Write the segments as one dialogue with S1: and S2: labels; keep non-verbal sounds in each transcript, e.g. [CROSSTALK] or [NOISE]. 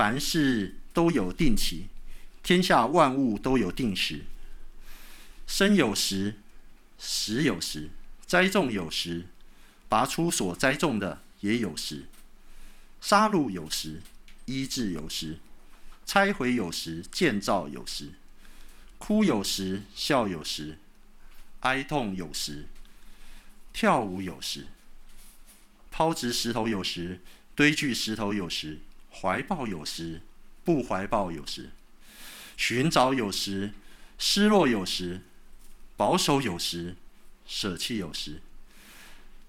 S1: 凡事都有定期，天下万物都有定时。生有时，死有时；栽种有时，拔出所栽种的也有时；杀戮有时，医治有时；拆毁有时，建造有时；哭有时，笑有时；哀痛有时，跳舞有时；抛掷石头有时，堆聚石头有时；怀抱有时，不怀抱有时；寻找有时，失落有时。保守有时，舍弃有时；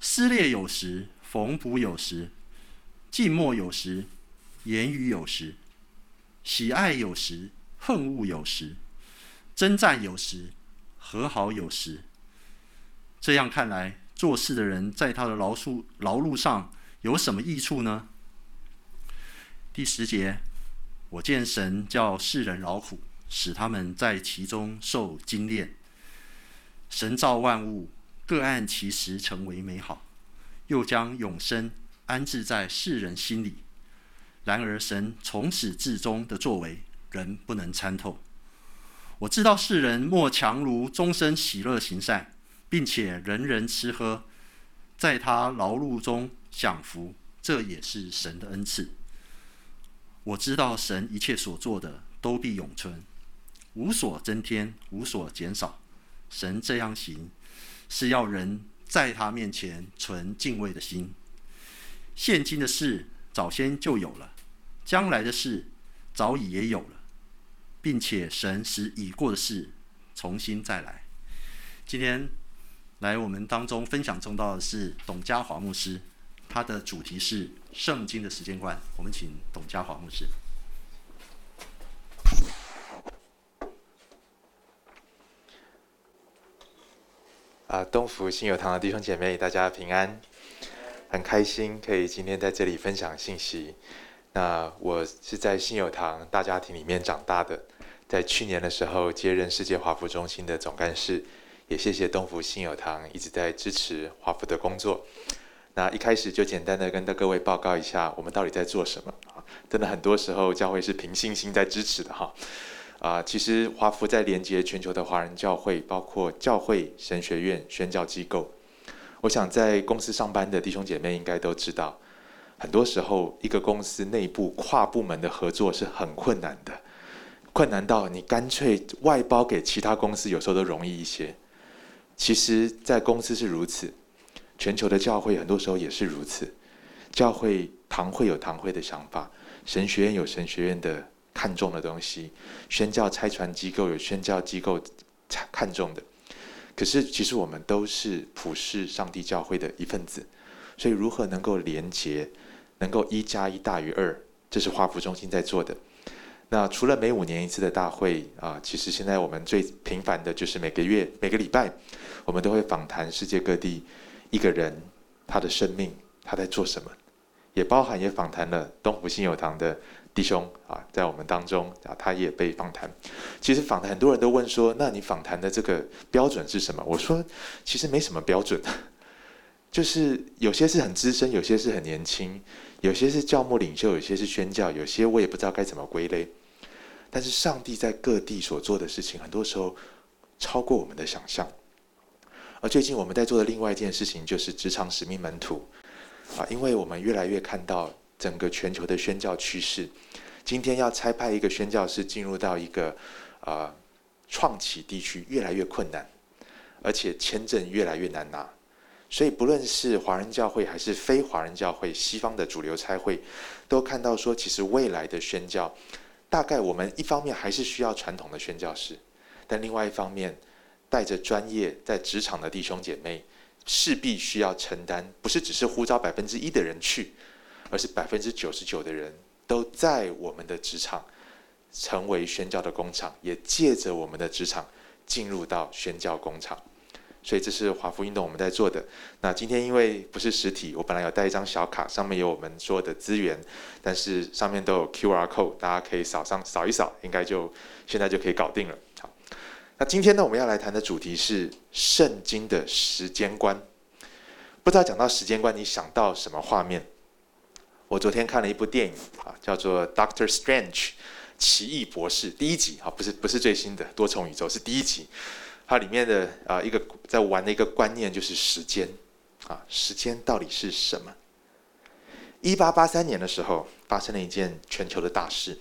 S1: 撕裂有时，缝补有时；寂寞有时，言语有时；喜爱有时，恨恶有时；征战有时，和好有时。这样看来，做事的人在他的劳碌劳碌上有什么益处呢？第十节，我见神叫世人劳苦，使他们在其中受精炼。神造万物，各按其时成为美好，又将永生安置在世人心里。然而，神从始至终的作为，人不能参透。我知道世人莫强如终身喜乐行善，并且人人吃喝，在他劳碌中享福，这也是神的恩赐。我知道神一切所做的都必永存，无所增添，无所减少。神这样行，是要人在他面前存敬畏的心。现今的事早先就有了，将来的事早已也有了，并且神使已过的事重新再来。今天来我们当中分享中道的是董家华牧师，他的主题是圣经的时间观。我们请董家华牧师。
S2: 啊，东福信友堂的弟兄姐妹，大家平安，很开心可以今天在这里分享信息。那我是在信友堂大家庭里面长大的，在去年的时候接任世界华福中心的总干事，也谢谢东福信友堂一直在支持华福的工作。那一开始就简单的跟各位报告一下，我们到底在做什么啊？真的很多时候教会是凭信心在支持的哈。啊，其实华福在连接全球的华人教会，包括教会、神学院、宣教机构。我想在公司上班的弟兄姐妹应该都知道，很多时候一个公司内部跨部门的合作是很困难的，困难到你干脆外包给其他公司，有时候都容易一些。其实，在公司是如此，全球的教会很多时候也是如此。教会堂会有堂会的想法，神学院有神学院的。看重的东西，宣教差传机构有宣教机构看重的，可是其实我们都是普世上帝教会的一份子，所以如何能够连结，能够一加一大于二，这是华福中心在做的。那除了每五年一次的大会啊，其实现在我们最频繁的就是每个月每个礼拜，我们都会访谈世界各地一个人他的生命，他在做什么，也包含也访谈了东湖信友堂的。弟兄啊，在我们当中啊，他也被访谈。其实访谈很多人都问说：“那你访谈的这个标准是什么？”我说：“其实没什么标准，[LAUGHS] 就是有些是很资深，有些是很年轻，有些是教牧领袖，有些是宣教，有些我也不知道该怎么归类。但是上帝在各地所做的事情，很多时候超过我们的想象。而最近我们在做的另外一件事情，就是职场使命门徒啊，因为我们越来越看到。整个全球的宣教趋势，今天要差派一个宣教士进入到一个呃创启地区，越来越困难，而且签证越来越难拿。所以不论是华人教会还是非华人教会，西方的主流差会，都看到说，其实未来的宣教，大概我们一方面还是需要传统的宣教士，但另外一方面，带着专业在职场的弟兄姐妹，势必需要承担，不是只是呼召百分之一的人去。而是百分之九十九的人都在我们的职场成为宣教的工厂，也借着我们的职场进入到宣教工厂。所以这是华福运动我们在做的。那今天因为不是实体，我本来有带一张小卡，上面有我们所有的资源，但是上面都有 QR code，大家可以扫上扫一扫，应该就现在就可以搞定了。那今天呢，我们要来谈的主题是圣经的时间观。不知道讲到时间观，你想到什么画面？我昨天看了一部电影啊，叫做《Doctor Strange》奇异博士第一集啊，不是不是最新的多重宇宙，是第一集。它里面的啊一个在玩的一个观念就是时间啊，时间到底是什么？一八八三年的时候，发生了一件全球的大事。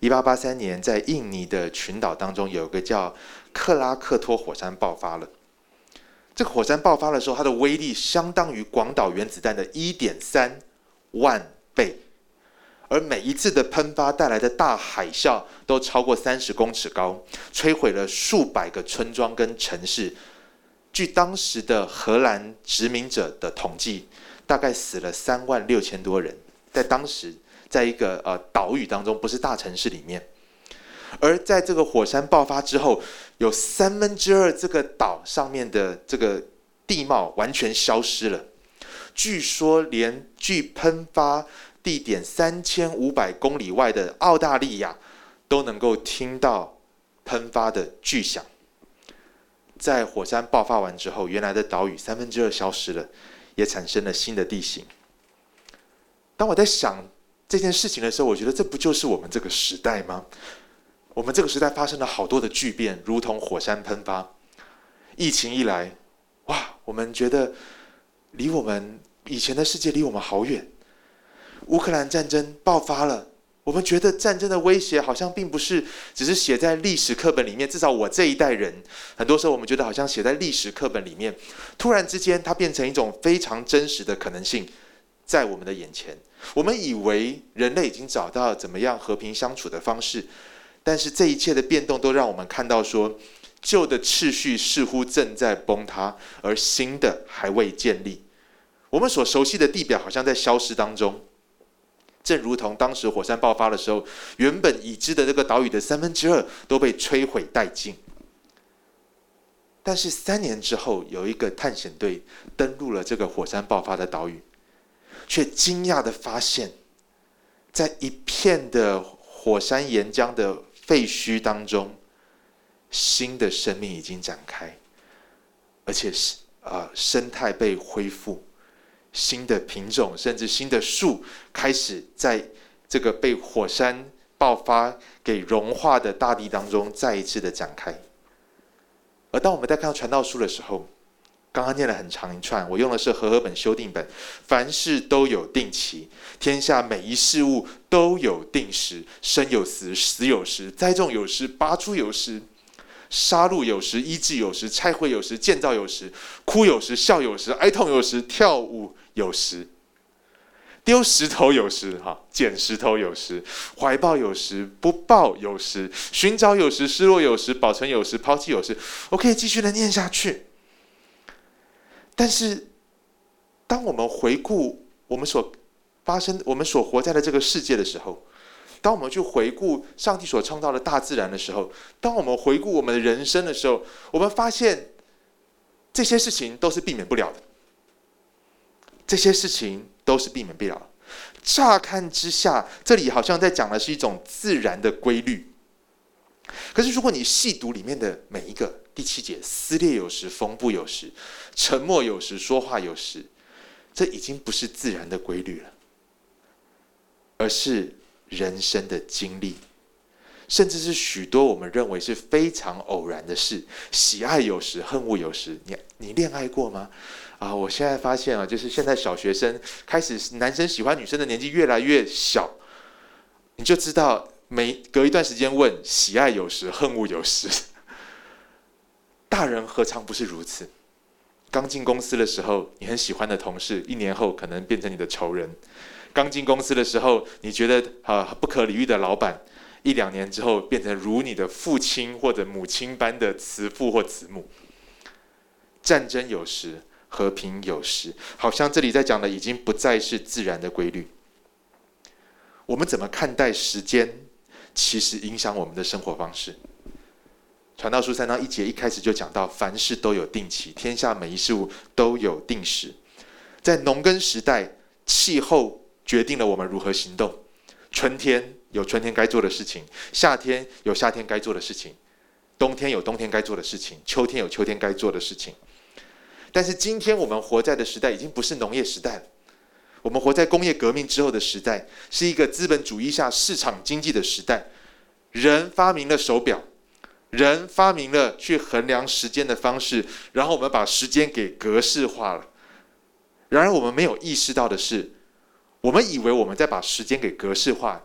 S2: 一八八三年，在印尼的群岛当中，有一个叫克拉克托火山爆发了。这个火山爆发的时候，它的威力相当于广岛原子弹的一点三万倍，而每一次的喷发带来的大海啸都超过三十公尺高，摧毁了数百个村庄跟城市。据当时的荷兰殖民者的统计，大概死了三万六千多人，在当时，在一个呃岛屿当中，不是大城市里面。而在这个火山爆发之后，有三分之二这个岛上面的这个地貌完全消失了。据说，连距喷发地点三千五百公里外的澳大利亚，都能够听到喷发的巨响。在火山爆发完之后，原来的岛屿三分之二消失了。也产生了新的地形。当我在想这件事情的时候，我觉得这不就是我们这个时代吗？我们这个时代发生了好多的巨变，如同火山喷发。疫情一来，哇，我们觉得离我们以前的世界离我们好远。乌克兰战争爆发了。我们觉得战争的威胁好像并不是只是写在历史课本里面，至少我这一代人，很多时候我们觉得好像写在历史课本里面，突然之间它变成一种非常真实的可能性，在我们的眼前。我们以为人类已经找到怎么样和平相处的方式，但是这一切的变动都让我们看到说，旧的秩序似乎正在崩塌，而新的还未建立。我们所熟悉的地表好像在消失当中。正如同当时火山爆发的时候，原本已知的这个岛屿的三分之二都被摧毁殆尽。但是三年之后，有一个探险队登陆了这个火山爆发的岛屿，却惊讶的发现，在一片的火山岩浆的废墟当中，新的生命已经展开，而且是啊，生态被恢复。新的品种，甚至新的树，开始在这个被火山爆发给融化的大地当中再一次的展开。而当我们在看到传道书的时候，刚刚念了很长一串，我用的是和合本修订本。凡事都有定期，天下每一事物都有定时，生有时，死有时，栽种有时，拔出有时。杀戮有时，医治有时，拆毁有时，建造有时，哭有时，笑有时，哀痛有时，跳舞有时，丢石头有时，哈，捡石头有时，怀抱有时，不抱有时，寻找有时，失落有时，保存有时，抛弃有时。我可以继续的念下去。但是，当我们回顾我们所发生、我们所活在的这个世界的时候，当我们去回顾上帝所创造的大自然的时候，当我们回顾我们的人生的时候，我们发现这些事情都是避免不了的。这些事情都是避免不了。乍看之下，这里好像在讲的是一种自然的规律。可是，如果你细读里面的每一个第七节，撕裂有时，缝补有时，沉默有时，说话有时，这已经不是自然的规律了，而是。人生的经历，甚至是许多我们认为是非常偶然的事。喜爱有时，恨恶有时。你你恋爱过吗？啊，我现在发现啊，就是现在小学生开始，男生喜欢女生的年纪越来越小，你就知道每隔一段时间问喜爱有时，恨恶有时。大人何尝不是如此？刚进公司的时候，你很喜欢的同事，一年后可能变成你的仇人。刚进公司的时候，你觉得啊不可理喻的老板，一两年之后变成如你的父亲或者母亲般的慈父或慈母。战争有时，和平有时，好像这里在讲的已经不再是自然的规律。我们怎么看待时间，其实影响我们的生活方式。传道书三章一节一开始就讲到，凡事都有定期，天下每一事物都有定时。在农耕时代，气候。决定了我们如何行动。春天有春天该做的事情，夏天有夏天该做的事情，冬天有冬天该做的事情，秋天有秋天该做的事情。但是今天我们活在的时代已经不是农业时代了，我们活在工业革命之后的时代，是一个资本主义下市场经济的时代。人发明了手表，人发明了去衡量时间的方式，然后我们把时间给格式化了。然而，我们没有意识到的是，我们以为我们在把时间给格式化，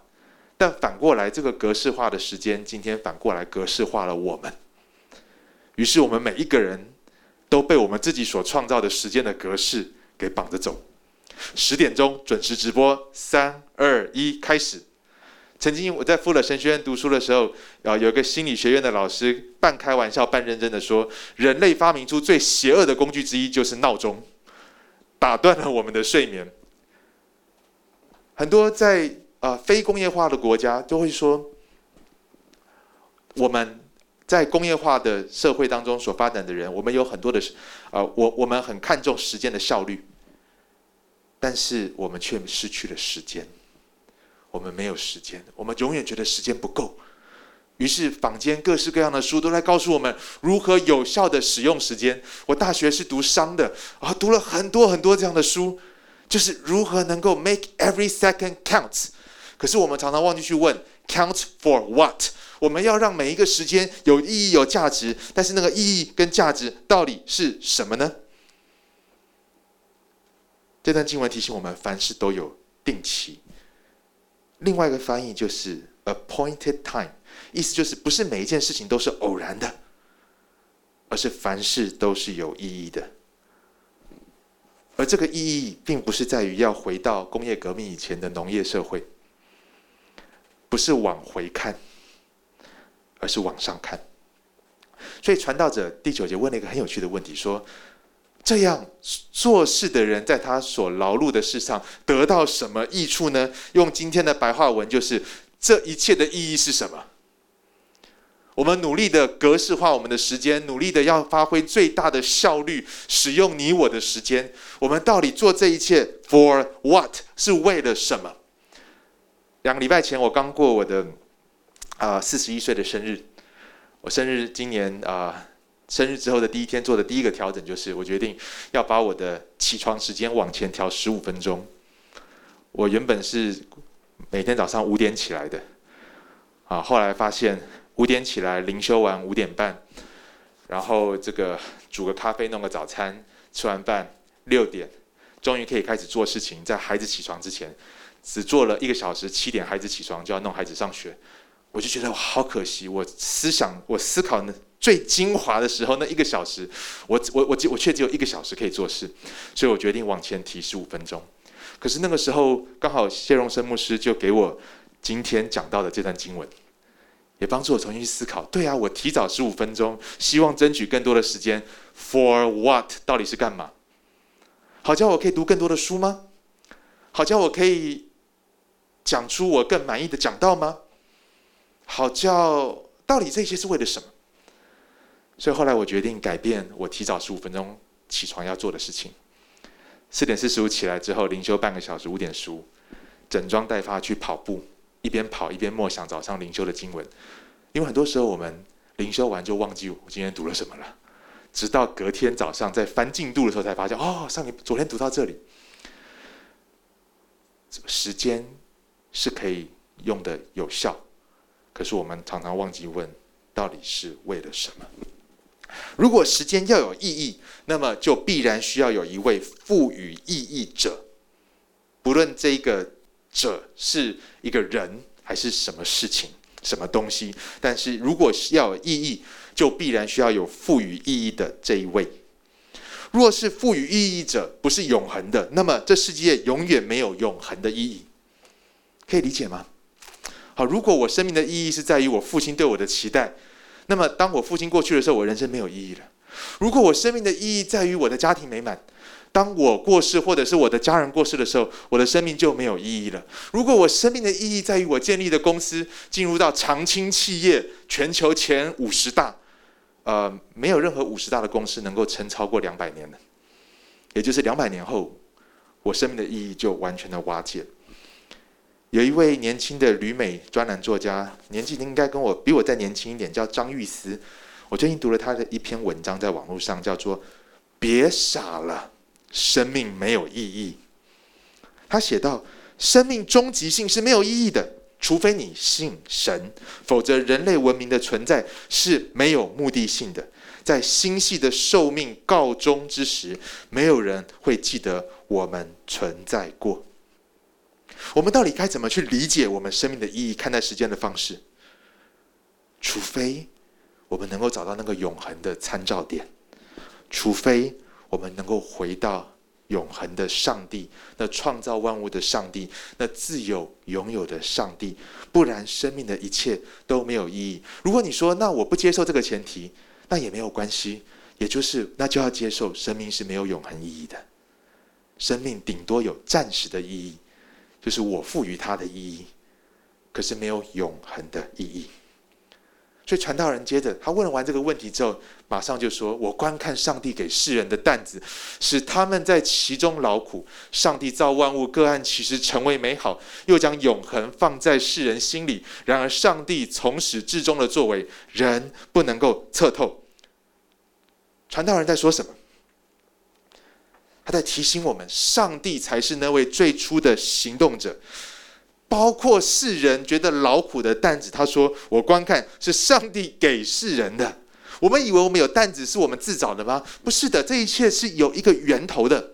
S2: 但反过来，这个格式化的时间，今天反过来格式化了我们。于是，我们每一个人都被我们自己所创造的时间的格式给绑着走。十点钟准时直播，三二一，开始。曾经我在富勒神学院读书的时候，啊，有个心理学院的老师半开玩笑半认真的说，人类发明出最邪恶的工具之一就是闹钟，打断了我们的睡眠。很多在啊非工业化的国家都会说，我们在工业化的社会当中所发展的人，我们有很多的啊，我我们很看重时间的效率。但是我们却失去了时间，我们没有时间，我们永远觉得时间不够。于是坊间各式各样的书都在告诉我们如何有效的使用时间。我大学是读商的啊，读了很多很多这样的书，就是如何能够 make every second count。可是我们常常忘记去问 count for what？我们要让每一个时间有意义、有价值，但是那个意义跟价值到底是什么呢？这段经文提醒我们，凡事都有定期。另外一个翻译就是 appointed time，意思就是不是每一件事情都是偶然的，而是凡事都是有意义的。而这个意义，并不是在于要回到工业革命以前的农业社会，不是往回看，而是往上看。所以传道者第九节问了一个很有趣的问题，说。这样做事的人，在他所劳碌的事上得到什么益处呢？用今天的白话文，就是这一切的意义是什么？我们努力的格式化我们的时间，努力的要发挥最大的效率，使用你我的时间。我们到底做这一切 for what？是为了什么？两个礼拜前，我刚过我的啊四十一岁的生日。我生日今年啊。生日之后的第一天做的第一个调整就是，我决定要把我的起床时间往前调十五分钟。我原本是每天早上五点起来的，啊，后来发现五点起来灵修完五点半，然后这个煮个咖啡弄个早餐，吃完饭六点，终于可以开始做事情，在孩子起床之前，只做了一个小时，七点孩子起床就要弄孩子上学，我就觉得好可惜，我思想我思考呢。最精华的时候，那一个小时，我我我我却只有一个小时可以做事，所以我决定往前提十五分钟。可是那个时候刚好谢荣生牧师就给我今天讲到的这段经文，也帮助我重新思考。对啊，我提早十五分钟，希望争取更多的时间。For what？到底是干嘛？好叫我可以读更多的书吗？好叫我可以讲出我更满意的讲道吗？好叫到底这些是为了什么？所以后来我决定改变我提早十五分钟起床要做的事情。四点四十五起来之后，灵修半个小时，五点十五，整装待发去跑步，一边跑一边默想早上灵修的经文。因为很多时候我们灵修完就忘记我今天读了什么了，直到隔天早上在翻进度的时候才发现，哦，上一昨天读到这里。时间是可以用的有效，可是我们常常忘记问，到底是为了什么？如果时间要有意义，那么就必然需要有一位赋予意义者。不论这个者是一个人还是什么事情、什么东西，但是如果是要有意义，就必然需要有赋予意义的这一位。若是赋予意义者不是永恒的，那么这世界永远没有永恒的意义。可以理解吗？好，如果我生命的意义是在于我父亲对我的期待。那么，当我父亲过去的时候，我人生没有意义了。如果我生命的意义在于我的家庭美满，当我过世或者是我的家人过世的时候，我的生命就没有意义了。如果我生命的意义在于我建立的公司进入到长青企业全球前五十大，呃，没有任何五十大的公司能够撑超过两百年的，也就是两百年后，我生命的意义就完全的瓦解。有一位年轻的旅美专栏作家，年纪应该跟我比我再年轻一点，叫张玉思。我最近读了他的一篇文章，在网络上叫做“别傻了，生命没有意义”。他写道：“生命终极性是没有意义的，除非你信神，否则人类文明的存在是没有目的性的。在星系的寿命告终之时，没有人会记得我们存在过。我们到底该怎么去理解我们生命的意义？看待时间的方式？除非我们能够找到那个永恒的参照点，除非我们能够回到。”永恒的上帝，那创造万物的上帝，那自有永有的上帝，不然生命的一切都没有意义。如果你说，那我不接受这个前提，那也没有关系，也就是那就要接受生命是没有永恒意义的，生命顶多有暂时的意义，就是我赋予它的意义，可是没有永恒的意义。所以传道人接着他问完这个问题之后，马上就说：“我观看上帝给世人的担子，使他们在其中劳苦。上帝造万物，各按其时成为美好，又将永恒放在世人心里。然而，上帝从始至终的作为，人不能够测透。”传道人在说什么？他在提醒我们，上帝才是那位最初的行动者。包括世人觉得劳苦的担子，他说：“我观看是上帝给世人的。我们以为我们有担子是我们自找的吗？不是的，这一切是有一个源头的。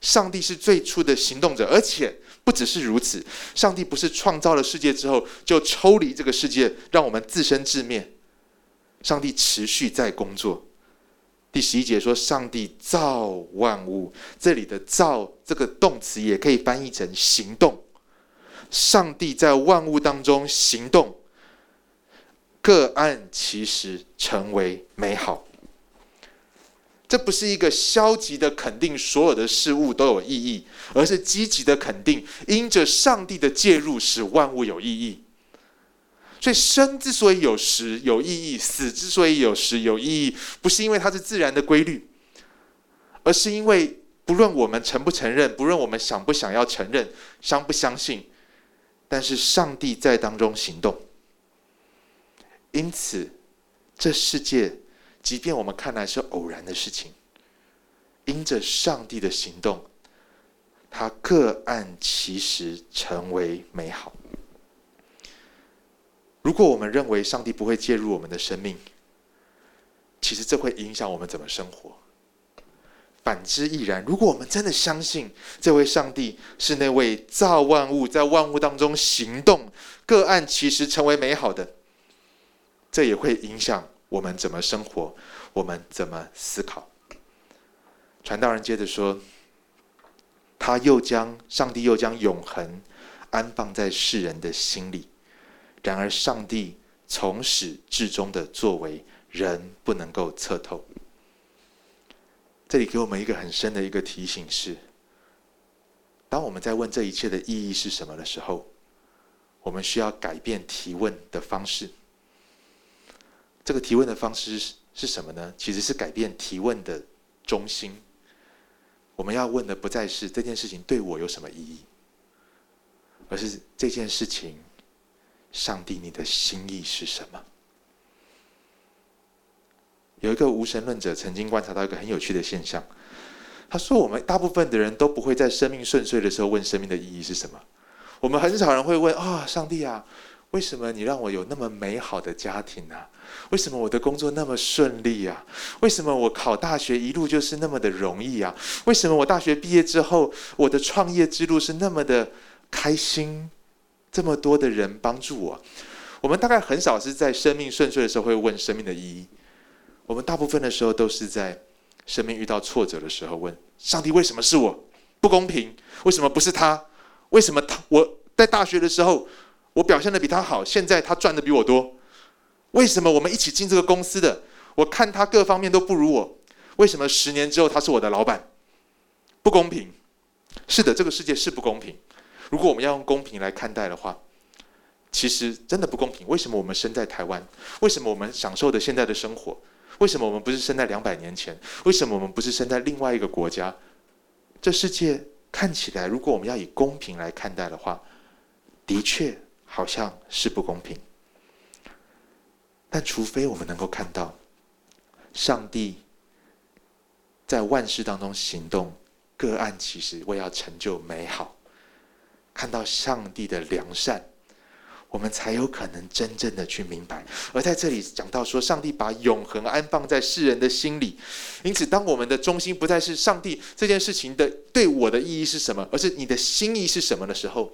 S2: 上帝是最初的行动者，而且不只是如此。上帝不是创造了世界之后就抽离这个世界，让我们自生自灭。上帝持续在工作。第十一节说：上帝造万物，这里的‘造’这个动词也可以翻译成行动。”上帝在万物当中行动，各按其实成为美好。这不是一个消极的肯定，所有的事物都有意义，而是积极的肯定，因着上帝的介入，使万物有意义。所以，生之所以有时有意义，死之所以有时有意义，不是因为它是自然的规律，而是因为不论我们承不承认，不论我们想不想要承认，相不相信。但是上帝在当中行动，因此这世界，即便我们看来是偶然的事情，因着上帝的行动，它各按其时成为美好。如果我们认为上帝不会介入我们的生命，其实这会影响我们怎么生活。反之亦然。如果我们真的相信这位上帝是那位造万物，在万物当中行动，各按其时成为美好的，这也会影响我们怎么生活，我们怎么思考。传道人接着说，他又将上帝又将永恒安放在世人的心里。然而，上帝从始至终的作为，人不能够测透。这里给我们一个很深的一个提醒是：当我们在问这一切的意义是什么的时候，我们需要改变提问的方式。这个提问的方式是什么呢？其实是改变提问的中心。我们要问的不再是这件事情对我有什么意义，而是这件事情，上帝你的心意是什么？有一个无神论者曾经观察到一个很有趣的现象，他说：“我们大部分的人都不会在生命顺遂的时候问生命的意义是什么。我们很少人会问啊，上帝啊，为什么你让我有那么美好的家庭啊？为什么我的工作那么顺利啊？为什么我考大学一路就是那么的容易啊？为什么我大学毕业之后，我的创业之路是那么的开心？这么多的人帮助我，我们大概很少是在生命顺遂的时候会问生命的意义。”我们大部分的时候都是在生命遇到挫折的时候问上帝：为什么是我？不公平？为什么不是他？为什么他？我在大学的时候我表现得比他好，现在他赚得比我多？为什么我们一起进这个公司的？我看他各方面都不如我，为什么十年之后他是我的老板？不公平。是的，这个世界是不公平。如果我们要用公平来看待的话，其实真的不公平。为什么我们生在台湾？为什么我们享受的现在的生活？为什么我们不是生在两百年前？为什么我们不是生在另外一个国家？这世界看起来，如果我们要以公平来看待的话，的确好像是不公平。但除非我们能够看到，上帝在万事当中行动，各按其实，为要成就美好，看到上帝的良善。我们才有可能真正的去明白。而在这里讲到说，上帝把永恒安放在世人的心里，因此，当我们的中心不再是上帝这件事情的对我的意义是什么，而是你的心意是什么的时候，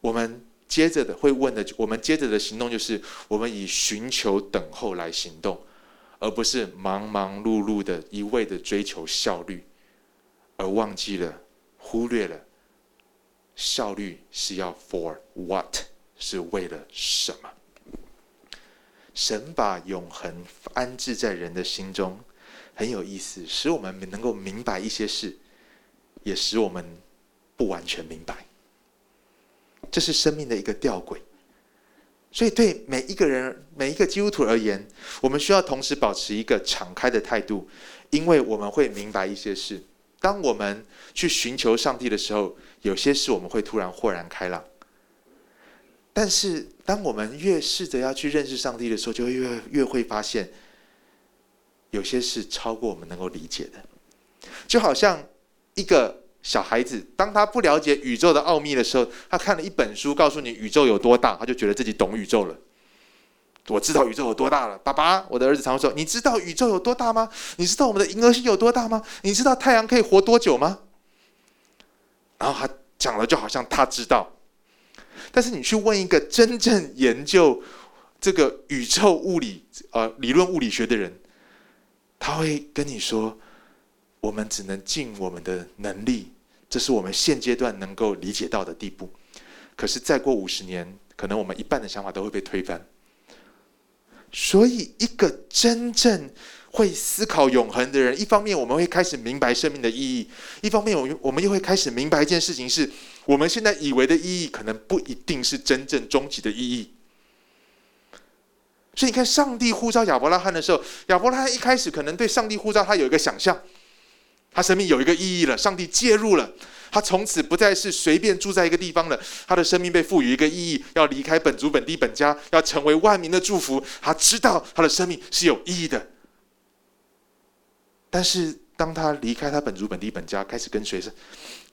S2: 我们接着的会问的，我们接着的行动就是，我们以寻求等候来行动，而不是忙忙碌碌的一味的追求效率，而忘记了、忽略了效率是要 for what。是为了什么？神把永恒安置在人的心中，很有意思，使我们能够明白一些事，也使我们不完全明白。这是生命的一个吊诡。所以，对每一个人、每一个基督徒而言，我们需要同时保持一个敞开的态度，因为我们会明白一些事。当我们去寻求上帝的时候，有些事我们会突然豁然开朗。但是，当我们越试着要去认识上帝的时候，就越越会发现，有些事超过我们能够理解的。就好像一个小孩子，当他不了解宇宙的奥秘的时候，他看了一本书，告诉你宇宙有多大，他就觉得自己懂宇宙了。我知道宇宙有多大了，爸爸，我的儿子常说：“你知道宇宙有多大吗？你知道我们的银河系有多大吗？你知道太阳可以活多久吗？”然后他讲了，就好像他知道。但是你去问一个真正研究这个宇宙物理、呃理论物理学的人，他会跟你说：我们只能尽我们的能力，这是我们现阶段能够理解到的地步。可是再过五十年，可能我们一半的想法都会被推翻。所以，一个真正会思考永恒的人，一方面我们会开始明白生命的意义；一方面，我们我们又会开始明白一件事情是：我们现在以为的意义，可能不一定是真正终极的意义。所以，你看，上帝呼召亚伯拉罕的时候，亚伯拉罕一开始可能对上帝呼召他有一个想象，他生命有一个意义了，上帝介入了。他从此不再是随便住在一个地方了，他的生命被赋予一个意义，要离开本族本地本家，要成为万民的祝福。他知道他的生命是有意义的。但是当他离开他本族本地本家，开始跟随上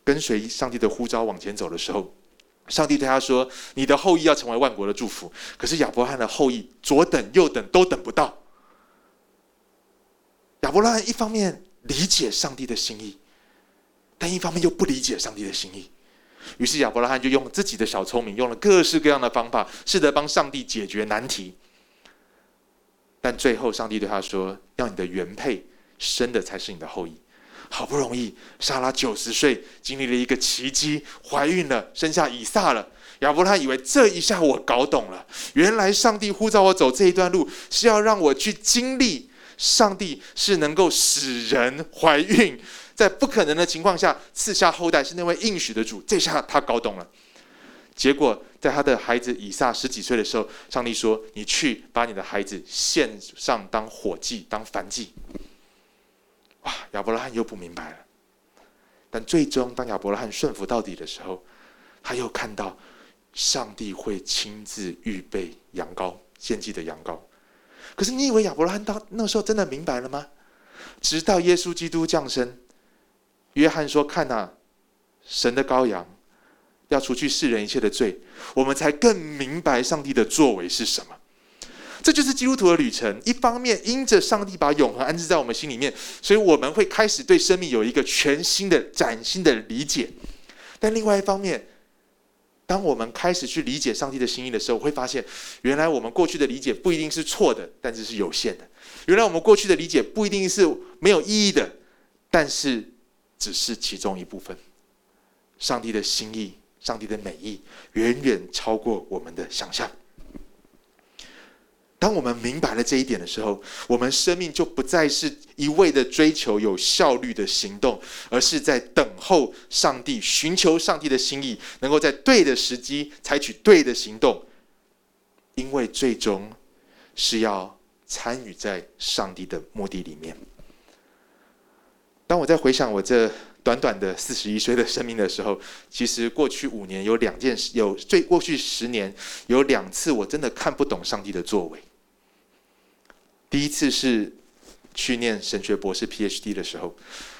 S2: 跟随上帝的呼召往前走的时候，上帝对他说：“你的后裔要成为万国的祝福。”可是亚伯拉罕的后裔左等右等都等不到。亚伯拉罕一方面理解上帝的心意。但一方面又不理解上帝的心意，于是亚伯拉罕就用自己的小聪明，用了各式各样的方法，试着帮上帝解决难题。但最后，上帝对他说：“要你的原配生的才是你的后裔。”好不容易，莎拉九十岁，经历了一个奇迹，怀孕了，生下以撒了。亚伯拉罕以为这一下我搞懂了，原来上帝呼召我走这一段路，是要让我去经历上帝是能够使人怀孕。在不可能的情况下赐下后代，是那位应许的主。这下他搞懂了。结果在他的孩子以撒十几岁的时候，上帝说：“你去把你的孩子献上当火祭，当燔祭。”哇！亚伯拉罕又不明白了。但最终，当亚伯拉罕顺服到底的时候，他又看到上帝会亲自预备羊羔，献祭的羊羔。可是你以为亚伯拉罕到那时候真的明白了吗？直到耶稣基督降生。约翰说：“看呐、神的羔羊，要除去世人一切的罪，我们才更明白上帝的作为是什么。这就是基督徒的旅程。一方面，因着上帝把永恒安置在我们心里面，所以我们会开始对生命有一个全新的、崭新的理解。但另外一方面，当我们开始去理解上帝的心意的时候，会发现，原来我们过去的理解不一定是错的，但是是有限的。原来我们过去的理解不一定是没有意义的，但是。”只是其中一部分。上帝的心意，上帝的美意，远远超过我们的想象。当我们明白了这一点的时候，我们生命就不再是一味的追求有效率的行动，而是在等候上帝，寻求上帝的心意，能够在对的时机采取对的行动，因为最终是要参与在上帝的目的里面。当我在回想我这短短的四十一岁的生命的时候，其实过去五年有两件事，有最过去十年有两次我真的看不懂上帝的作为。第一次是去念神学博士 PhD 的时候，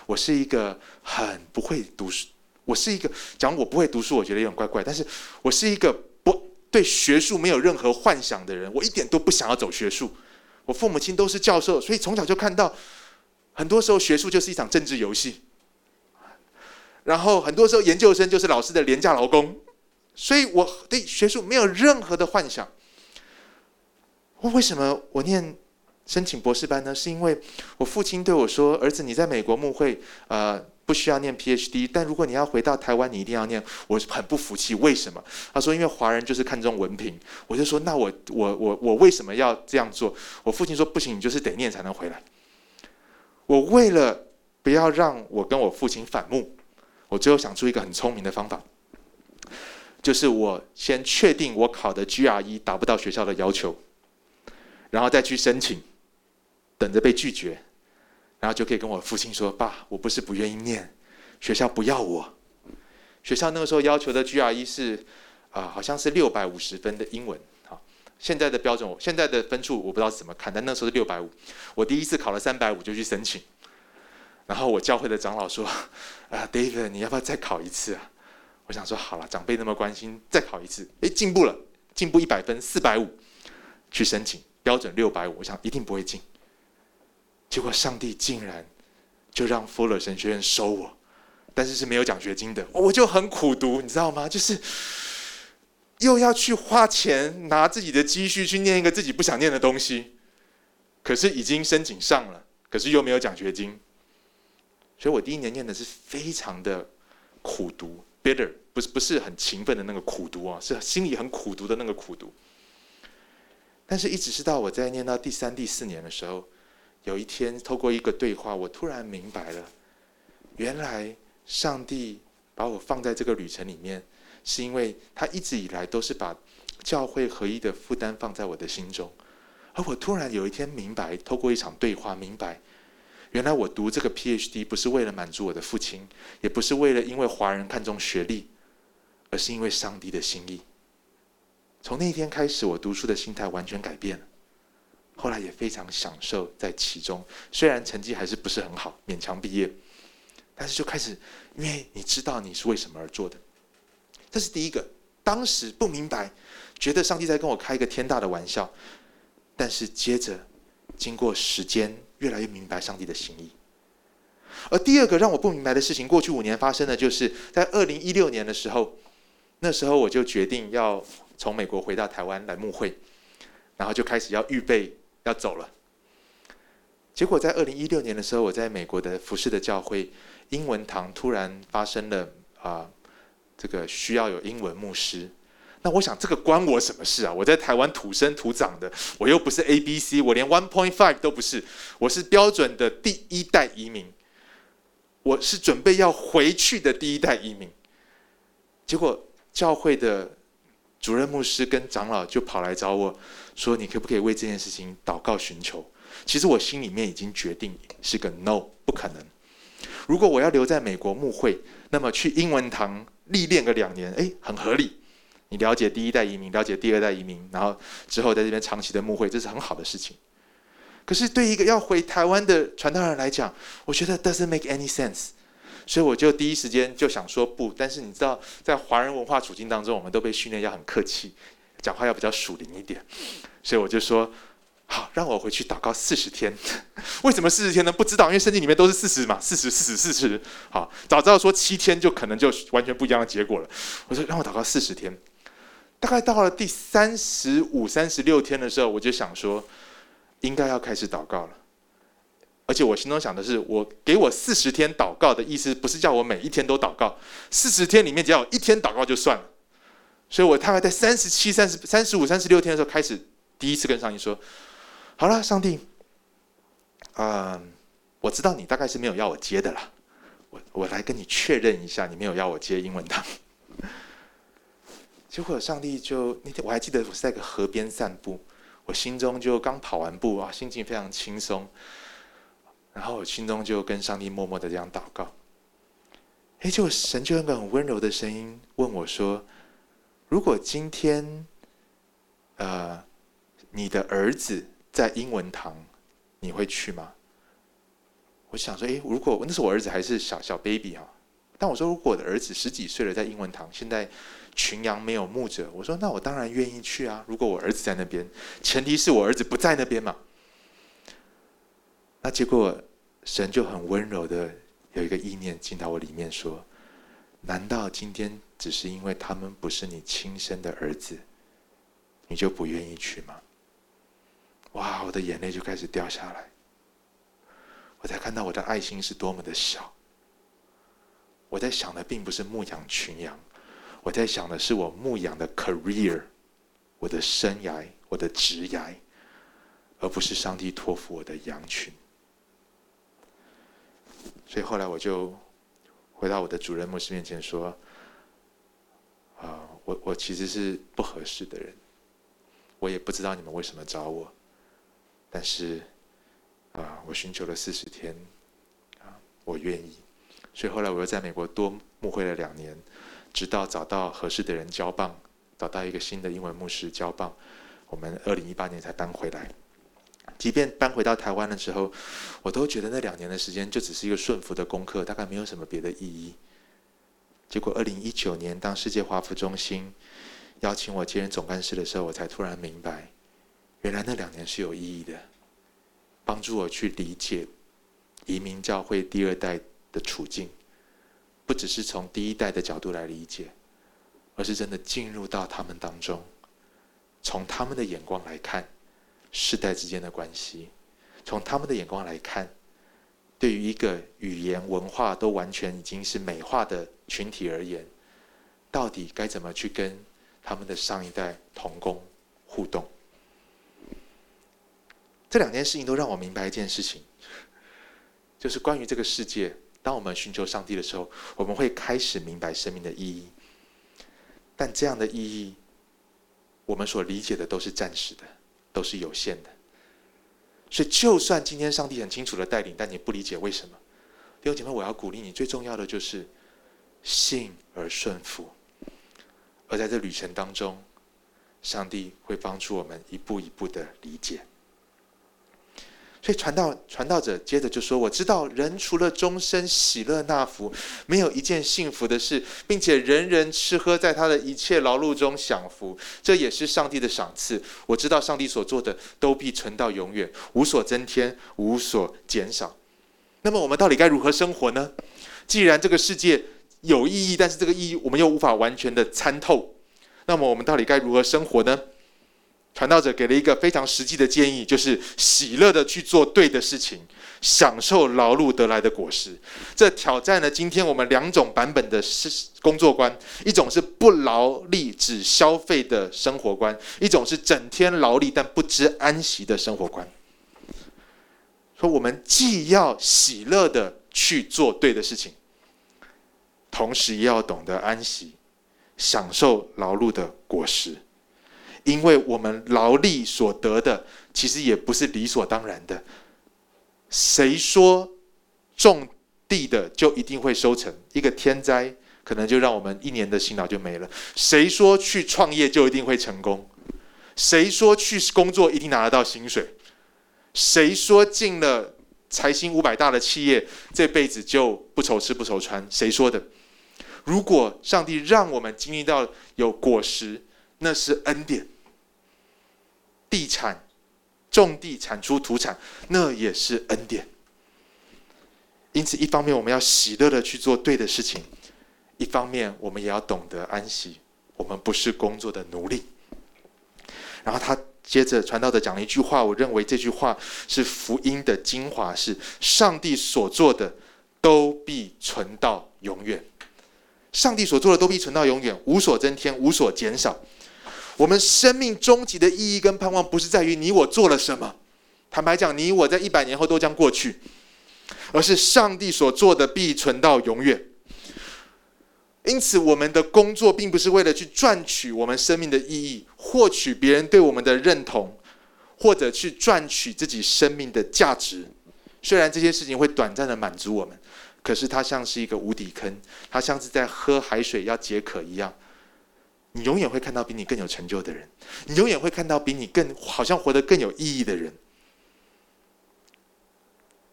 S2: 我是一个很不会读书，我是一个讲我不会读书，我觉得有点怪怪，但是我是一个不对学术没有任何幻想的人，我一点都不想要走学术。我父母亲都是教授，所以从小就看到，很多时候学术就是一场政治游戏，然后很多时候研究生就是老师的廉价劳工，所以我对学术没有任何的幻想。我为什么我念申请博士班呢？是因为我父亲对我说：“儿子，你在美国牧会，呃，不需要念 PhD，但如果你要回到台湾，你一定要念。”我很不服气，为什么？他说：“因为华人就是看重文凭。”我就说：“那我我我我为什么要这样做？”我父亲说：“不行，你就是得念才能回来。”我为了不要让我跟我父亲反目，我最后想出一个很聪明的方法，就是我先确定我考的 GRE 达不到学校的要求。然后再去申请，等着被拒绝，然后就可以跟我父亲说：“爸，我不是不愿意念，学校不要我。学校那个时候要求的 GRE 是啊、好像是六百五十分的英文。现在的标准，现在的分数我不知道怎么看，但那时候是六百五。我第一次考了三百五就去申请，然后我教会的长老说：‘ [LAUGHS] 啊，David，你要不要再考一次啊？’我想说好了，长辈那么关心，再考一次。哎，进步了，进步一百分，四百五，去申请。”标准六百五，我想一定不会进。结果上帝竟然就让 Fuller 神学院收我，但是是没有奖学金的，我就很苦读，你知道吗？就是又要去花钱拿自己的积蓄去念一个自己不想念的东西，可是已经申请上了，可是又没有奖学金，所以我第一年念的是非常的苦读，bitter，不是不是很勤奋的那个苦读啊，是心里很苦读的那个苦读。但是，一直是到我在念到第三、第四年的时候，有一天透过一个对话，我突然明白了，原来上帝把我放在这个旅程里面，是因为他一直以来都是把教会合一的负担放在我的心中。而我突然有一天明白，透过一场对话，明白，原来我读这个 PhD 不是为了满足我的父亲，也不是为了因为华人看重学历，而是因为上帝的心意。从那一天开始，我读书的心态完全改变了。后来也非常享受在其中，虽然成绩还是不是很好，勉强毕业，但是就开始，因为你知道你是为什么而做的。这是第一个，当时不明白，觉得上帝在跟我开一个天大的玩笑。但是接着，经过时间，越来越明白上帝的心意。而第二个让我不明白的事情，过去五年发生的就是在二零一六年的时候，那时候我就决定要。从美国回到台湾来牧会，然后就开始要预备要走了。结果在二零一六年的时候，我在美国的服饰的教会英文堂突然发生了啊、这个需要有英文牧师。那我想这个关我什么事啊？我在台湾土生土长的，我又不是 ABC，我连 One Point Five 都不是，我是标准的第一代移民，我是准备要回去的第一代移民。结果教会的。主任牧师跟长老就跑来找我，说：“你可不可以为这件事情祷告寻求？”其实我心里面已经决定是个 no，不可能。如果我要留在美国牧会，那么去英文堂历练个两年，诶，很合理。你了解第一代移民，了解第二代移民，然后之后在这边长期的牧会，这是很好的事情。可是对一个要回台湾的传道人来讲，我觉得 doesn't make any sense。所以我就第一时间就想说不，但是你知道，在华人文化处境当中，我们都被训练要很客气，讲话要比较属灵一点。所以我就说，好，让我回去祷告四十天。[LAUGHS] 为什么四十天呢？不知道，因为圣经里面都是四十嘛，四十、四十、四十。好，早知道说七天就可能就完全不一样的结果了。我说让我祷告四十天。大概到了第三十五、三十六天的时候，我就想说，应该要开始祷告了。而且我心中想的是，我给我四十天祷告的意思，不是叫我每一天都祷告，四十天里面只要有一天祷告就算了。所以我大概在三十七、三十、三十五、三十六天的时候开始第一次跟上帝说：“好了，上帝，嗯、我知道你大概是没有要我接的啦，我我来跟你确认一下，你没有要我接英文堂。[LAUGHS] ”结果上帝就那天我还记得我是在个河边散步，我心中就刚跑完步啊，心情非常轻松。然后我心中就跟上帝默默的这样祷告，哎，就神就用个很温柔的声音问我说：“如果今天，呃，你的儿子在英文堂，你会去吗？”我想说，诶，如果那是我儿子还是小小 baby 哈，但我说如果我的儿子十几岁了，在英文堂，现在群羊没有牧者，我说那我当然愿意去啊。如果我儿子在那边，前提是我儿子不在那边嘛。那结果神就很温柔的有一个意念进到我里面说，难道今天只是因为他们不是你亲生的儿子，你就不愿意去吗？哇，我的眼泪就开始掉下来。我才看到我的爱心是多么的小。我在想的并不是牧养群羊，我在想的是我牧养的 career，我的生涯，我的职涯，而不是上帝托付我的羊群。所以后来我就回到我的主任牧师面前说：“啊、我我其实是不合适的人，我也不知道你们为什么找我，但是。”啊，我寻求了四十天，啊，我愿意。所以后来我又在美国多牧会了两年，直到找到合适的人交棒，找到一个新的英文牧师交棒，我们二零一八年才搬回来。即便搬回到台湾的时候，我都觉得那两年的时间就只是一个顺服的功课，大概没有什么别的意义。结果二零一九年，当世界华服中心邀请我接任总干事的时候，我才突然明白，原来那两年是有意义的。帮助我去理解移民教会第二代的处境，不只是从第一代的角度来理解，而是真的进入到他们当中，从他们的眼光来看世代之间的关系，从他们的眼光来看，对于一个语言文化都完全已经是美化的群体而言，到底该怎么去跟他们的上一代同工互动？这两件事情都让我明白一件事情，就是关于这个世界，当我们寻求上帝的时候，我们会开始明白生命的意义。但这样的意义，我们所理解的都是暂时的，都是有限的。所以，就算今天上帝很清楚的带领，但你不理解为什么，弟兄姐妹，我要鼓励你，最重要的就是信而顺服。而在这旅程当中，上帝会帮助我们一步一步的理解。所以传道传道者接着就说：“我知道人除了终身喜乐纳福，没有一件幸福的事，并且人人吃喝在他的一切劳碌中享福，这也是上帝的赏赐。我知道上帝所做的都必存到永远，无所增添，无所减少。那么我们到底该如何生活呢？既然这个世界有意义，但是这个意义我们又无法完全的参透，那么我们到底该如何生活呢？”传道者给了一个非常实际的建议，就是喜乐的去做对的事情，享受劳碌得来的果实。这挑战了今天我们两种版本的工作观：一种是不劳力只消费的生活观，一种是整天劳力但不知安息的生活观。说我们既要喜乐的去做对的事情，同时也要懂得安息，享受劳碌的果实。因为我们劳力所得的，其实也不是理所当然的。谁说种地的就一定会收成？一个天灾可能就让我们一年的辛劳就没了。谁说去创业就一定会成功？谁说去工作一定拿得到薪水？谁说进了财星五百大的企业，这辈子就不愁吃不愁穿？谁说的？如果上帝让我们经历到有果实，那是恩典。地产，种地产出土产，那也是恩典。因此，一方面我们要喜乐的去做对的事情，一方面我们也要懂得安息。我们不是工作的奴隶。然后他接着传道者讲了一句话，我认为这句话是福音的精华：是上帝所做的都必存到永远。上帝所做的都必存到永远，无所增添，无所减少。我们生命终极的意义跟盼望，不是在于你我做了什么。坦白讲，你我在一百年后都将过去，而是上帝所做的必存到永远。因此，我们的工作并不是为了去赚取我们生命的意义，获取别人对我们的认同，或者去赚取自己生命的价值。虽然这些事情会短暂的满足我们，可是它像是一个无底坑，它像是在喝海水要解渴一样。你永远会看到比你更有成就的人，你永远会看到比你更好像活得更有意义的人。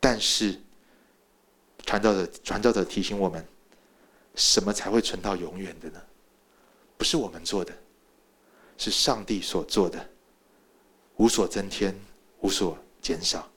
S2: 但是，传道者传道者提醒我们，什么才会存到永远的呢？不是我们做的，是上帝所做的，无所增添，无所减少。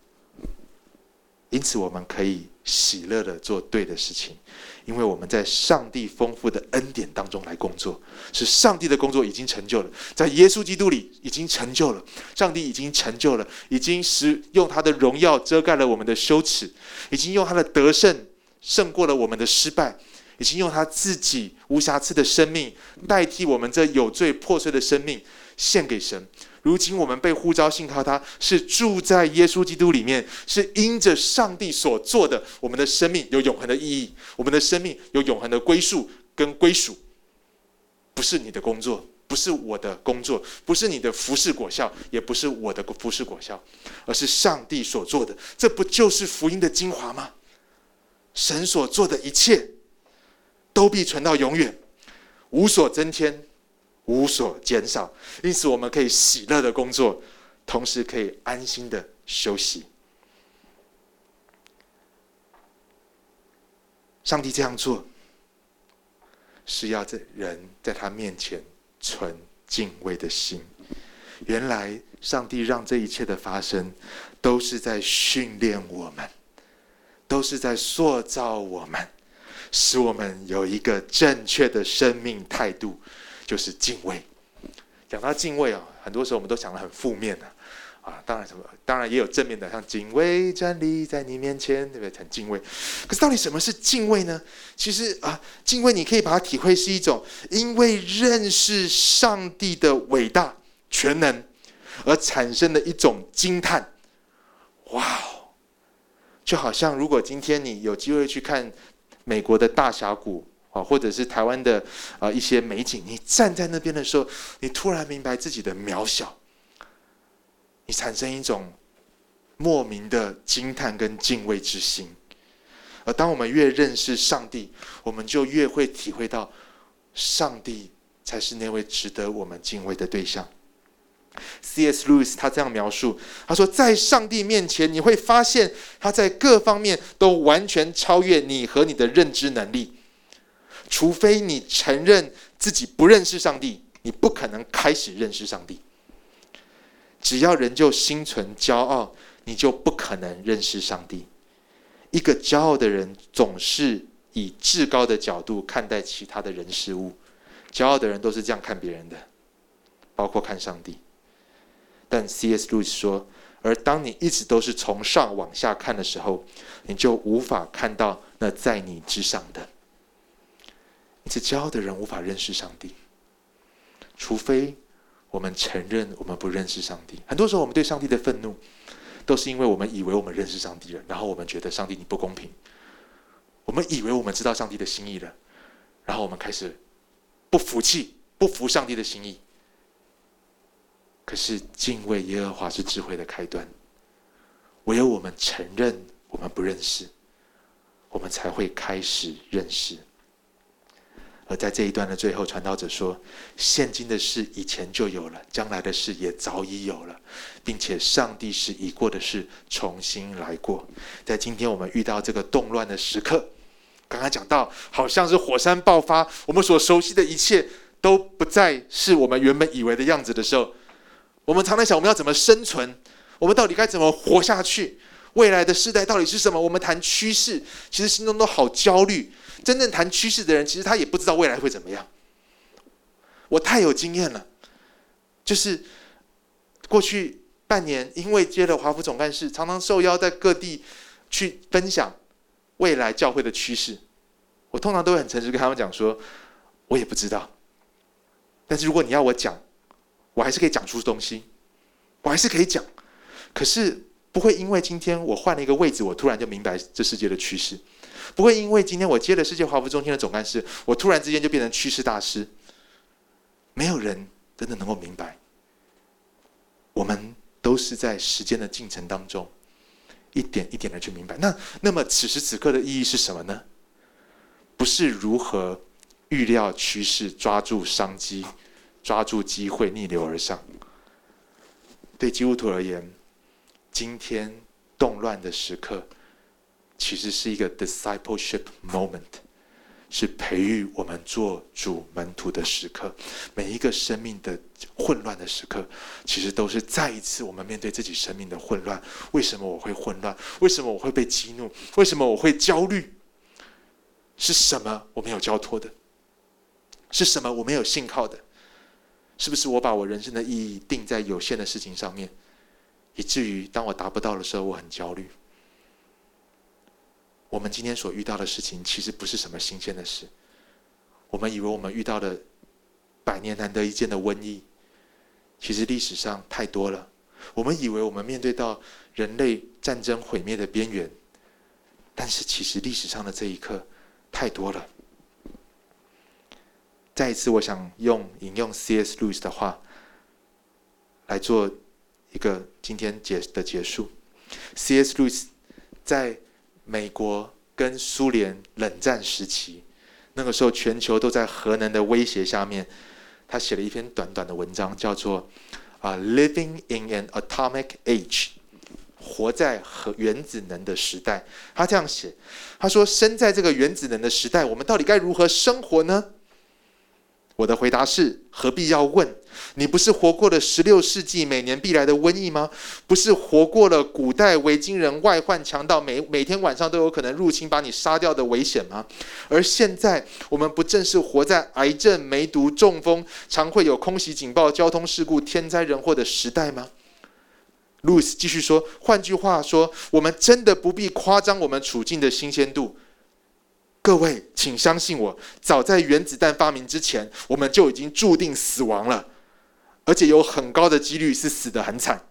S2: 因此，我们可以喜乐的做对的事情，因为我们在上帝丰富的恩典当中来工作，是上帝的工作已经成就了，在耶稣基督里已经成就了，上帝已经成就了，已经使用他的荣耀遮盖了我们的羞耻，已经用他的得胜胜过了我们的失败，已经用他自己无瑕疵的生命代替我们这有罪破碎的生命献给神。如今我们被呼召信靠他，是住在耶稣基督里面，是因着上帝所做的，我们的生命有永恒的意义，我们的生命有永恒的归宿跟归属。不是你的工作，不是我的工作，不是你的服事果效，也不是我的服事果效，而是上帝所做的。这不就是福音的精华吗？神所做的一切，都必存到永远，无所增添。无所减少，因此我们可以喜乐的工作，同时可以安心的休息。上帝这样做，是要在人在他面前存敬畏的心。原来，上帝让这一切的发生，都是在训练我们，都是在塑造我们，使我们有一个正确的生命态度。就是敬畏。讲到敬畏啊，很多时候我们都想得很负面的啊。当然什么，当然也有正面的，像敬畏站立在你面前，对不对？很敬畏。可是到底什么是敬畏呢？其实啊，敬畏你可以把它体会是一种因为认识上帝的伟大全能而产生的一种惊叹。哇哦！就好像如果今天你有机会去看美国的大峡谷。啊，或者是台湾的啊一些美景，你站在那边的时候，你突然明白自己的渺小，你产生一种莫名的惊叹跟敬畏之心。而当我们越认识上帝，我们就越会体会到，上帝才是那位值得我们敬畏的对象。C.S. Lewis 他这样描述，他说，在上帝面前，你会发现他在各方面都完全超越你和你的认知能力。除非你承认自己不认识上帝，你不可能开始认识上帝。只要人就心存骄傲，你就不可能认识上帝。一个骄傲的人总是以至高的角度看待其他的人事物。骄傲的人都是这样看别人的，包括看上帝。但 C.S. Lewis 说，而当你一直都是从上往下看的时候，你就无法看到那在你之上的。因此，骄傲的人无法认识上帝，除非我们承认我们不认识上帝。很多时候，我们对上帝的愤怒，都是因为我们以为我们认识上帝了，然后我们觉得上帝你不公平。我们以为我们知道上帝的心意了，然后我们开始不服气，不服上帝的心意。可是，敬畏耶和华是智慧的开端。唯有我们承认我们不认识，我们才会开始认识。而在这一段的最后，传道者说：“现今的事以前就有了，将来的事也早已有了，并且上帝使已过的事重新来过。在今天我们遇到这个动乱的时刻，刚刚讲到，好像是火山爆发，我们所熟悉的一切都不再是我们原本以为的样子的时候，我们常常想，我们要怎么生存？我们到底该怎么活下去？未来的世代到底是什么？我们谈趋势，其实心中都好焦虑。”真正谈趋势的人，其实他也不知道未来会怎么样。我太有经验了，就是过去半年，因为接了华府总干事，常常受邀在各地去分享未来教会的趋势。我通常都会很诚实跟他们讲说，我也不知道。但是如果你要我讲，我还是可以讲出东西，我还是可以讲。可是不会因为今天我换了一个位置，我突然就明白这世界的趋势。不会因为今天我接了世界华服中心的总干事，我突然之间就变成趋势大师。没有人真的能够明白，我们都是在时间的进程当中，一点一点的去明白。那那么此时此刻的意义是什么呢？不是如何预料趋势、抓住商机、抓住机会逆流而上。对基督徒而言，今天动乱的时刻。其实是一个 discipleship moment。是培育我们做主门徒的时刻，每一个生命的混乱的时刻，其实都是再一次我们面对自己生命的混乱。为什么我会混乱？为什么我会被激怒？为什么我会焦虑？是什么我没有交托的？是什么我没有信靠的？是不是我把我人生的意义定在有限的事情上面，以至于当我达不到的时候，我很焦虑？我们今天所遇到的事情，其实不是什么新鲜的事。我们以为我们遇到的百年难得一见的瘟疫，其实历史上太多了。我们以为我们面对到人类战争毁灭的边缘，但是其实历史上的这一刻太多了。再一次，我想用引用 C.S. Lewis 的话来做一个今天结的结束。C.S. Lewis 在美国跟苏联冷战时期，那个时候全球都在核能的威胁下面，他写了一篇短短的文章，叫做《啊，Living in an Atomic Age》，活在核原子能的时代。他这样写，他说：“生在这个原子能的时代，我们到底该如何生活呢？”我的回答是：何必要问？你不是活过了十六世纪每年必来的瘟疫吗？不是活过了古代维京人外患强盗每每天晚上都有可能入侵把你杀掉的危险吗？而现在，我们不正是活在癌症、梅毒、中风，常会有空袭警报、交通事故、天灾人祸的时代吗？路易斯继续说：换句话说，我们真的不必夸张我们处境的新鲜度。各位，请相信我，早在原子弹发明之前，我们就已经注定死亡了，而且有很高的几率是死得很惨。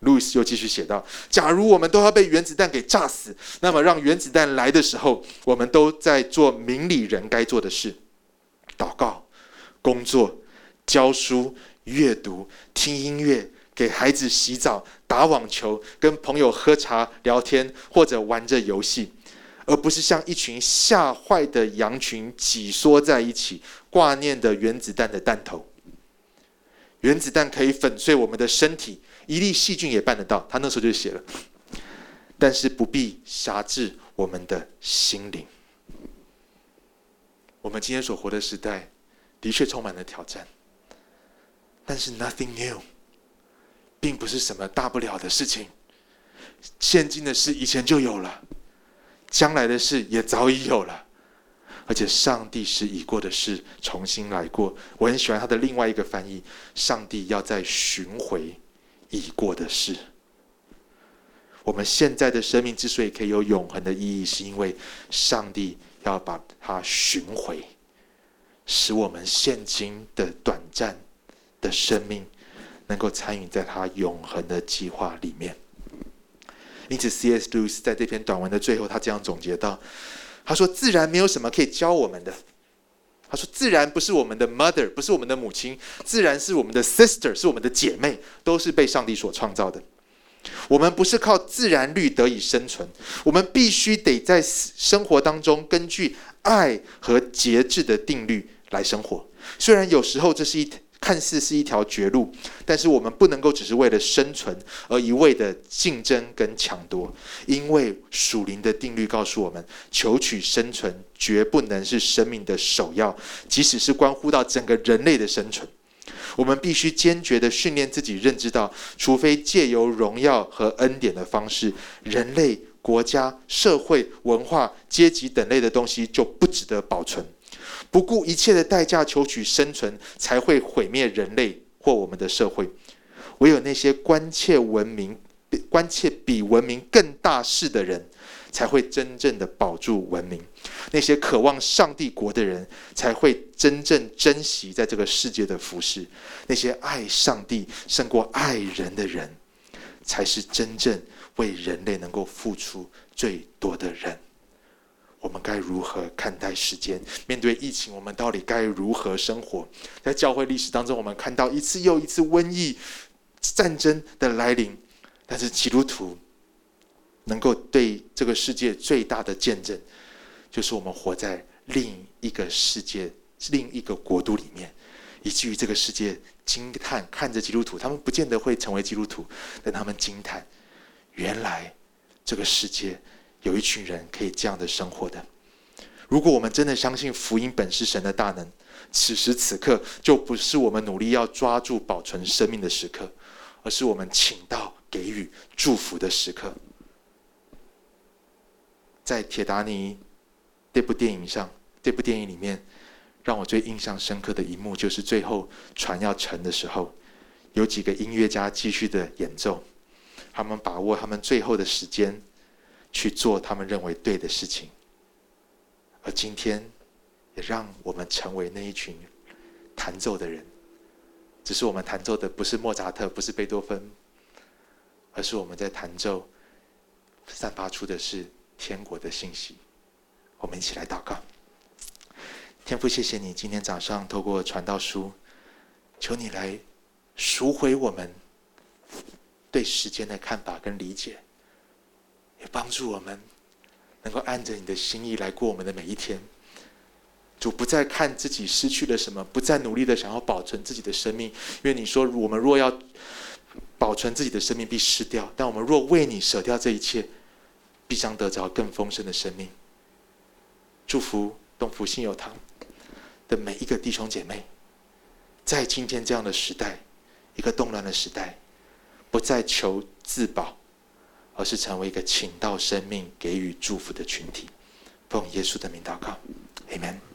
S2: 路易斯又继续写道：“假如我们都要被原子弹给炸死，那么让原子弹来的时候，我们都在做明理人该做的事：祷告、工作、教书、阅读、听音乐、给孩子洗澡、打网球、跟朋友喝茶聊天，或者玩着游戏。”而不是像一群吓坏的羊群挤缩在一起，挂念的原子弹的弹头。原子弹可以粉碎我们的身体，一粒细菌也办得到。他那时候就写了，但是不必辖制我们的心灵。我们今天所活的时代，的确充满了挑战，但是 nothing new，并不是什么大不了的事情。现今的事以前就有了。将来的事也早已有了，而且上帝使已过的事重新来过。我很喜欢他的另外一个翻译：上帝要再寻回已过的事。我们现在的生命之所以可以有永恒的意义，是因为上帝要把它寻回，使我们现今的短暂的生命能够参与在他永恒的计划里面。因此，C.S. Lewis 在这篇短文的最后，他这样总结道：“他说，自然没有什么可以教我们的。他说，自然不是我们的 mother，不是我们的母亲，自然是我们的 sister，是我们的姐妹，都是被上帝所创造的。我们不是靠自然律得以生存，我们必须得在生活当中根据爱和节制的定律来生活。虽然有时候这是一。”看似是一条绝路，但是我们不能够只是为了生存而一味的竞争跟抢夺，因为属灵的定律告诉我们，求取生存绝不能是生命的首要，即使是关乎到整个人类的生存，我们必须坚决的训练自己，认知到，除非借由荣耀和恩典的方式，人类、国家、社会、文化、阶级等类的东西就不值得保存。不顾一切的代价求取生存，才会毁灭人类或我们的社会。唯有那些关切文明、关切比文明更大事的人，才会真正的保住文明。那些渴望上帝国的人，才会真正珍惜在这个世界的服饰。那些爱上帝胜过爱人的人，才是真正为人类能够付出最多的人。我们该如何看待时间？面对疫情，我们到底该如何生活？在教会历史当中，我们看到一次又一次瘟疫、战争的来临，但是基督徒能够对这个世界最大的见证，就是我们活在另一个世界、另一个国度里面，以至于这个世界惊叹看着基督徒，他们不见得会成为基督徒，但他们惊叹，原来这个世界。有一群人可以这样的生活的。如果我们真的相信福音本是神的大能，此时此刻就不是我们努力要抓住保存生命的时刻，而是我们请到给予祝福的时刻。在《铁达尼》这部电影上，这部电影里面，让我最印象深刻的一幕，就是最后船要沉的时候，有几个音乐家继续的演奏，他们把握他们最后的时间，去做他们认为对的事情。而今天，也让我们成为那一群弹奏的人。只是我们弹奏的不是莫扎特，不是贝多芬，而是我们在弹奏，散发出的是天国的信息。我们一起来祷告。天父，谢谢你今天早上透过传道书，求你来赎回我们对时间的看法跟理解，也帮助我们。能够按着你的心意来过我们的每一天，主不再看自己失去了什么，不再努力的想要保存自己的生命，因为你说我们若要保存自己的生命必失掉，但我们若为你舍掉这一切，必将得着更丰盛的生命。祝福东福信友堂的每一个弟兄姐妹，在今天这样的时代，一个动乱的时代，不再求自保。而是成为一个请到生命、给予祝福的群体。奉耶稣的名祷告，，Amen。